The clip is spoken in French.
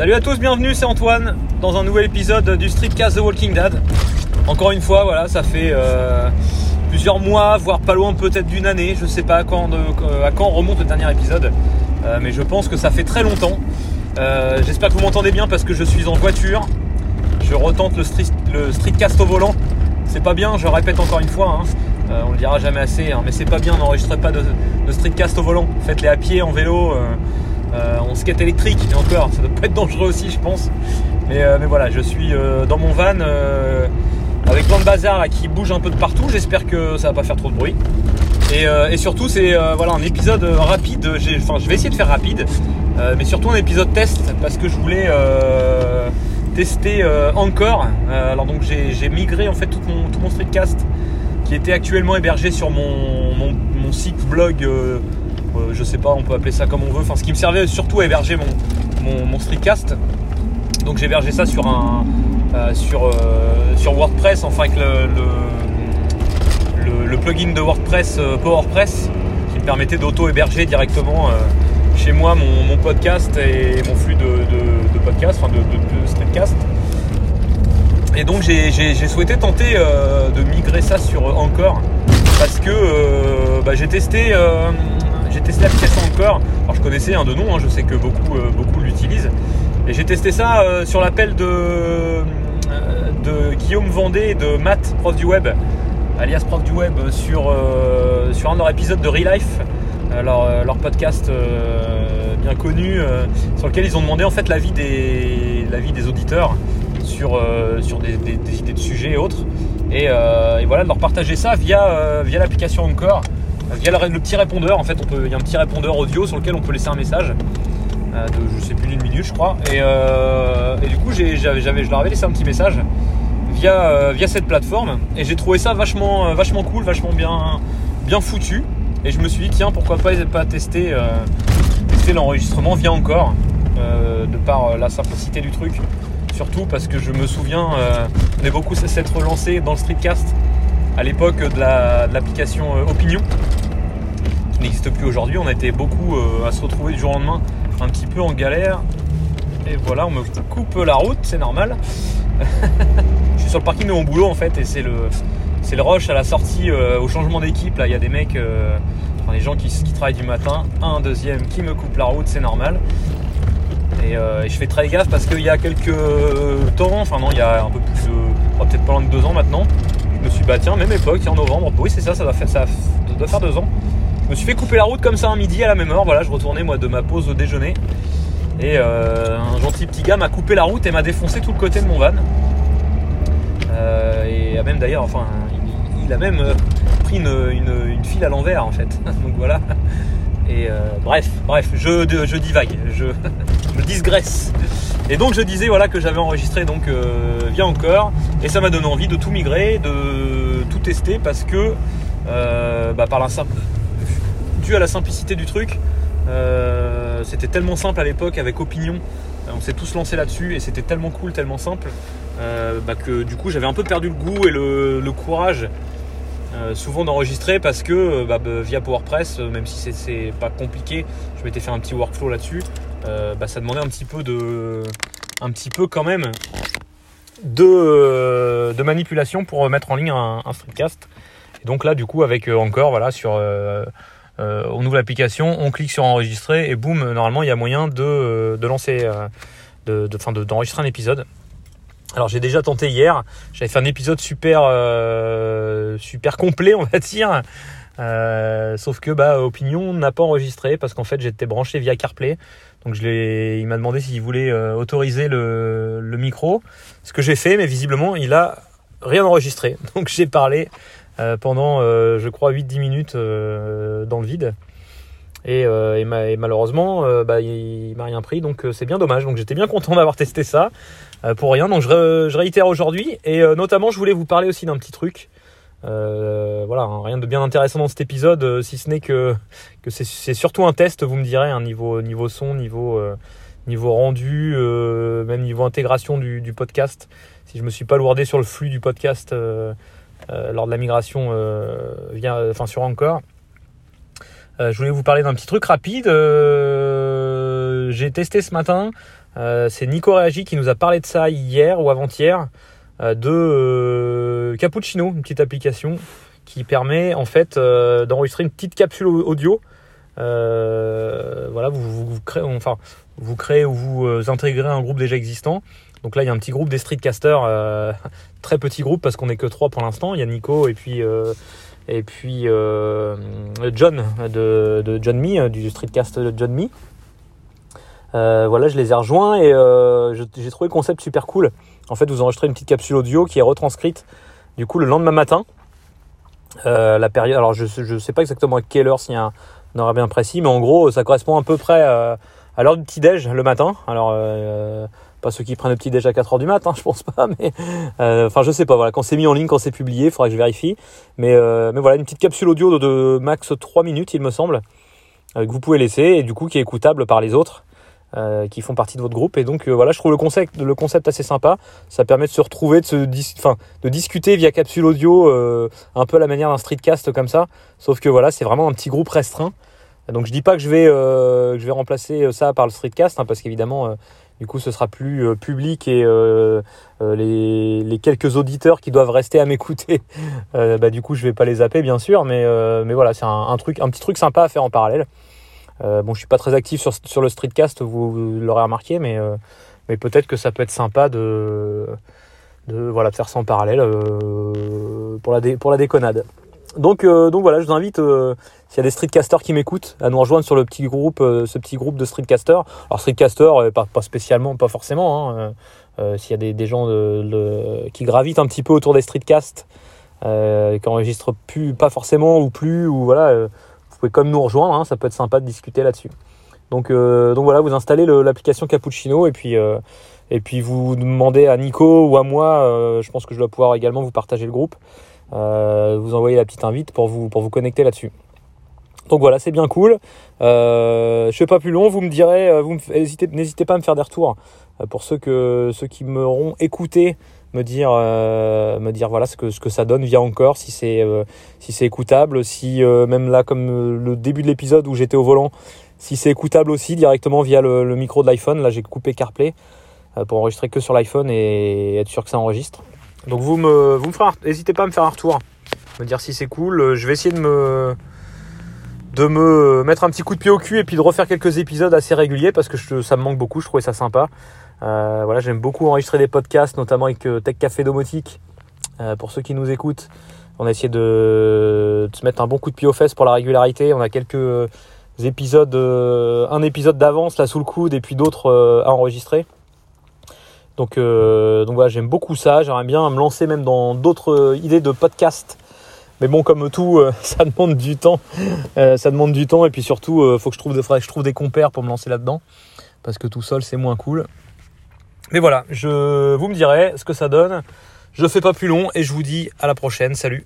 Salut à tous, bienvenue, c'est Antoine dans un nouvel épisode du Streetcast The Walking Dead. Encore une fois, voilà, ça fait euh, plusieurs mois, voire pas loin peut-être d'une année, je sais pas à quand, de- euh, à quand remonte le dernier épisode, euh, mais je pense que ça fait très longtemps. J'espère que vous m'entendez bien parce que je suis en voiture. Je retente le, street, streetcast au volant. C'est pas bien, je répète encore une fois, hein. On le dira jamais assez, hein, mais c'est pas bien, n'enregistrez pas de, streetcast au volant. Faites-les à pied, en vélo, en skate électrique, et encore, ça doit pas être dangereux aussi, je pense. Mais, euh, voilà, je suis euh, dans mon van euh, avec plein de bazar qui bouge un peu de partout. J'espère que ça va pas faire trop de bruit. Et, euh, surtout, c'est euh, voilà, un épisode euh, rapide. Enfin, je vais essayer de faire rapide, euh, mais surtout un épisode test parce que je voulais euh, tester euh, encore. Euh, alors donc j'ai migré en fait tout mon, tout mon streetcast qui était actuellement hébergé sur mon, mon site blog. Euh, je sais pas, on peut appeler ça comme on veut. Enfin, ce qui me servait surtout à héberger mon, mon, streetcast. Donc hébergé ça sur un euh, sur, euh, sur WordPress, enfin avec le, le, plugin de WordPress PowerPress qui me permettait d'auto-héberger directement chez moi mon, podcast et mon flux de, de, podcast, enfin de, de, streetcast. Et donc j'ai souhaité tenter de migrer ça sur Encore parce que bah, j'ai testé, j'ai testé l'application Encore. Alors je connaissais un de nom, hein, je sais que beaucoup, euh, beaucoup l'utilisent. Et j'ai testé ça euh, sur l'appel de, euh, de Guillaume Vendée et de Matt, prof du web, alias prof du web, sur, sur un de leurs épisodes de Real Life, euh, leur, leur podcast bien connu, sur lequel ils ont demandé en fait l'avis des, l'avis des auditeurs sur, sur des, idées de sujets et autres. Et, voilà, de leur partager ça via, via l'application Encore, via le, le petit répondeur. En fait, on peut- il y a un petit répondeur audio sur lequel on peut laisser un message euh, de je sais plus d'une minute, je crois. Et, euh, du coup, je leur avais laissé un petit message via, euh, via cette plateforme. Et j'ai trouvé ça vachement, vachement cool, vachement bien, bien foutu. Et je me suis dit, tiens, pourquoi pas, pas tester, l'enregistrement via encore, de par la simplicité du truc. Surtout parce que je me souviens, euh, on est beaucoup s'être lancé dans le streetcast à l'époque de, la- l'application euh, Opinion, n'existe plus aujourd'hui. On été beaucoup euh, à se retrouver du jour au lendemain, un petit peu en galère. Et voilà, on me coupe la route, c'est normal. je suis sur le parking de mon boulot en fait, et c'est le, c'est le rush à la sortie euh, au changement d'équipe. Là, il y a des mecs, euh, enfin, des gens qui, travaillent du matin, un deuxième qui me coupe la route, c'est normal. Et, je fais très gaffe parce qu'il y a quelques temps, enfin non, il y a un peu plus de, oh, peut-être pas loin de deux ans maintenant, je me suis bah tiens, même époque, en novembre, oui c'est ça, ça doit faire, ça doit faire deux ans. Je me suis fait couper la route comme ça un midi à la même heure, voilà, je retournais moi de ma pause au déjeuner. Et euh, un gentil petit gars m'a coupé la route et m'a défoncé tout le côté de mon van. Euh, et a même d'ailleurs, enfin, il, a même euh, pris une, une- une file à l'envers en fait. Donc voilà. Et bref, bref, je, je divague, je, je digresse. Et donc je disais voilà que j'avais enregistré donc via encore et ça m'a donné envie de tout migrer, de tout tester parce que bah, par la simple, dû à la simplicité du truc, euh, c'était tellement simple à l'époque avec Opinion. Euh, On s'est tous lancés là-dessus et c'était tellement cool, tellement simple euh, bah, que du coup j'avais un peu perdu le goût et le, courage souvent d'enregistrer parce que bah, bah, via PowerPress, même si c'est- pas compliqué, je m'étais fait un petit workflow là-dessus, ça demandait un petit peu de, un petit peu quand même de, manipulation pour mettre en ligne un, un streetcast. Et donc là, du coup, avec encore, voilà, sur, euh, on ouvre l'application, on clique sur enregistrer et boum, normalement, il y a moyen de, euh, lancer, euh, de, de, d'enregistrer un épisode. Alors j'ai déjà tenté hier, j'avais fait un épisode super super complet on va dire, sauf que bah Opinion n'a pas enregistré parce qu'en fait j'étais branché via CarPlay, donc je l'ai, il m'a demandé s'il voulait autoriser le, le micro, ce que j'ai fait, mais visiblement il a rien enregistré, donc j'ai parlé pendant euh, je crois 8-10 minutes euh, dans le vide. Et, euh, et ma- et malheureusement, euh, bah, il, m'a rien pris, donc euh, c'est bien dommage. Donc j'étais bien content d'avoir testé ça euh, pour rien. Donc je, ré- je réitère aujourd'hui et euh, notamment je voulais vous parler aussi d'un petit truc. Euh, voilà, hein, rien de bien intéressant dans cet épisode, euh, si ce n'est que, c'est- surtout un test, vous me direz, un niveau, niveau son, niveau, euh, niveau rendu, euh, même niveau intégration du, du podcast. Si je me suis pas lourdé sur le flux du podcast euh, euh, lors de la migration euh, via, enfin sur Encore. Euh, je voulais vous parler d'un petit truc rapide. Euh, j'ai testé ce matin c'est Nico Réagi qui nous a parlé de ça hier ou avant-hier de Cappuccino, une petite application qui permet en fait d'enregistrer une petite capsule audio. Voilà, vous, vous, créez, enfin, vous créez ou vous intégrez un groupe déjà existant. Donc là, il y a un petit groupe des streetcasters, très petit groupe parce qu'on n'est que trois pour l'instant. Il y a Nico et puis et puis euh, John de, John Me, du streetcast de John Me. Euh, voilà, je les ai rejoints et euh, j'ai trouvé le concept super cool. En fait, vous enregistrez une petite capsule audio qui est retranscrite du coup le lendemain matin. la période, alors je ne sais pas exactement à quelle heure, s'il y a un, horaire bien précis, mais en gros, ça correspond à peu près à l'heure du petit-déj le matin. Alors, pas ceux qui prennent le petit déjà à 4h du matin, je pense pas, mais euh, enfin je sais pas, voilà, quand c'est mis en ligne, quand c'est publié, il faudra que je vérifie. Mais, euh, mais voilà, une petite capsule audio de, max 3 minutes, il me semble, euh, que vous pouvez laisser et du coup qui est écoutable par les autres. Qui font partie de votre groupe et donc voilà je trouve le concept assez sympa ça permet de se retrouver de discuter via capsule audio un peu à la manière d'un streetcast comme ça sauf que voilà c'est vraiment un petit groupe restreint donc je dis pas que je vais remplacer ça par le streetcast hein, parce qu'évidemment du coup, ce sera plus euh, public et euh, euh, les, quelques auditeurs qui doivent rester à m'écouter, bah, du coup, je vais pas les zapper, bien sûr. Mais, voilà, c'est un petit truc sympa à faire en parallèle. Bon, je suis pas très actif sur, sur le streetcast, vous, l'aurez remarqué, mais, mais peut-être que ça peut être sympa de, de, voilà, de faire ça en parallèle pour, la pour la déconnade. Donc, donc voilà, je vous invite s'il y a des streetcasters qui m'écoutent, à nous rejoindre sur le petit groupe, euh, ce petit groupe de streetcasters. Alors streetcasters, euh, pas, spécialement, pas forcément. Hein, euh, s'il y a des, des gens qui gravitent un petit peu autour des streetcasts, qui enregistrent plus, pas forcément ou plus, ou voilà, pouvez comme nous rejoindre. Hein, ça peut être sympa de discuter là-dessus. Donc, donc voilà, vous installez l'application Cappuccino et puis et puis vous demandez à Nico ou à moi, je pense que je dois pouvoir également vous partager le groupe, vous envoyez la petite invite pour vous, pour vous connecter là-dessus. Donc voilà, c'est bien cool. Euh, je fais pas plus long, vous me direz, euh, vous n'hésitez pas à me faire des retours euh, pour ceux que ceux qui m'auront écouté, me dire me dire voilà ce que ça donne via encore, si c'est si c'est écoutable, si même là comme le début de l'épisode où j'étais au volant, si c'est écoutable aussi directement via le, micro de l'iPhone. Là j'ai coupé CarPlay pour enregistrer que sur l'iPhone et être sûr que ça enregistre. Donc vous me vous me ferez, n'hésitez pas à me faire un retour, me dire si c'est cool. Je vais essayer de me de me mettre un petit coup de pied au cul et puis de refaire quelques épisodes assez réguliers parce que ça me manque beaucoup, je trouvais ça sympa. Euh, voilà, j'aime beaucoup enregistrer des podcasts, notamment avec euh, Tech Café Domotique. Euh, pour ceux qui nous écoutent, on a essayé de, se mettre un bon coup de pied aux fesses pour la régularité. On a quelques épisodes, un épisode d'avance là sous le coude et puis d'autres à enregistrer. Donc, donc voilà, j'aime beaucoup ça. J'aimerais bien me lancer même dans d'autres idées de podcasts mais bon, comme tout, ça demande du temps. Ça demande du temps et puis surtout, il faut que je trouve, faudrait que je trouve des compères pour me lancer là-dedans. Parce que tout seul, c'est moins cool. Mais voilà, je vous me direz ce que ça donne. Je fais pas plus long et je vous dis à la prochaine. Salut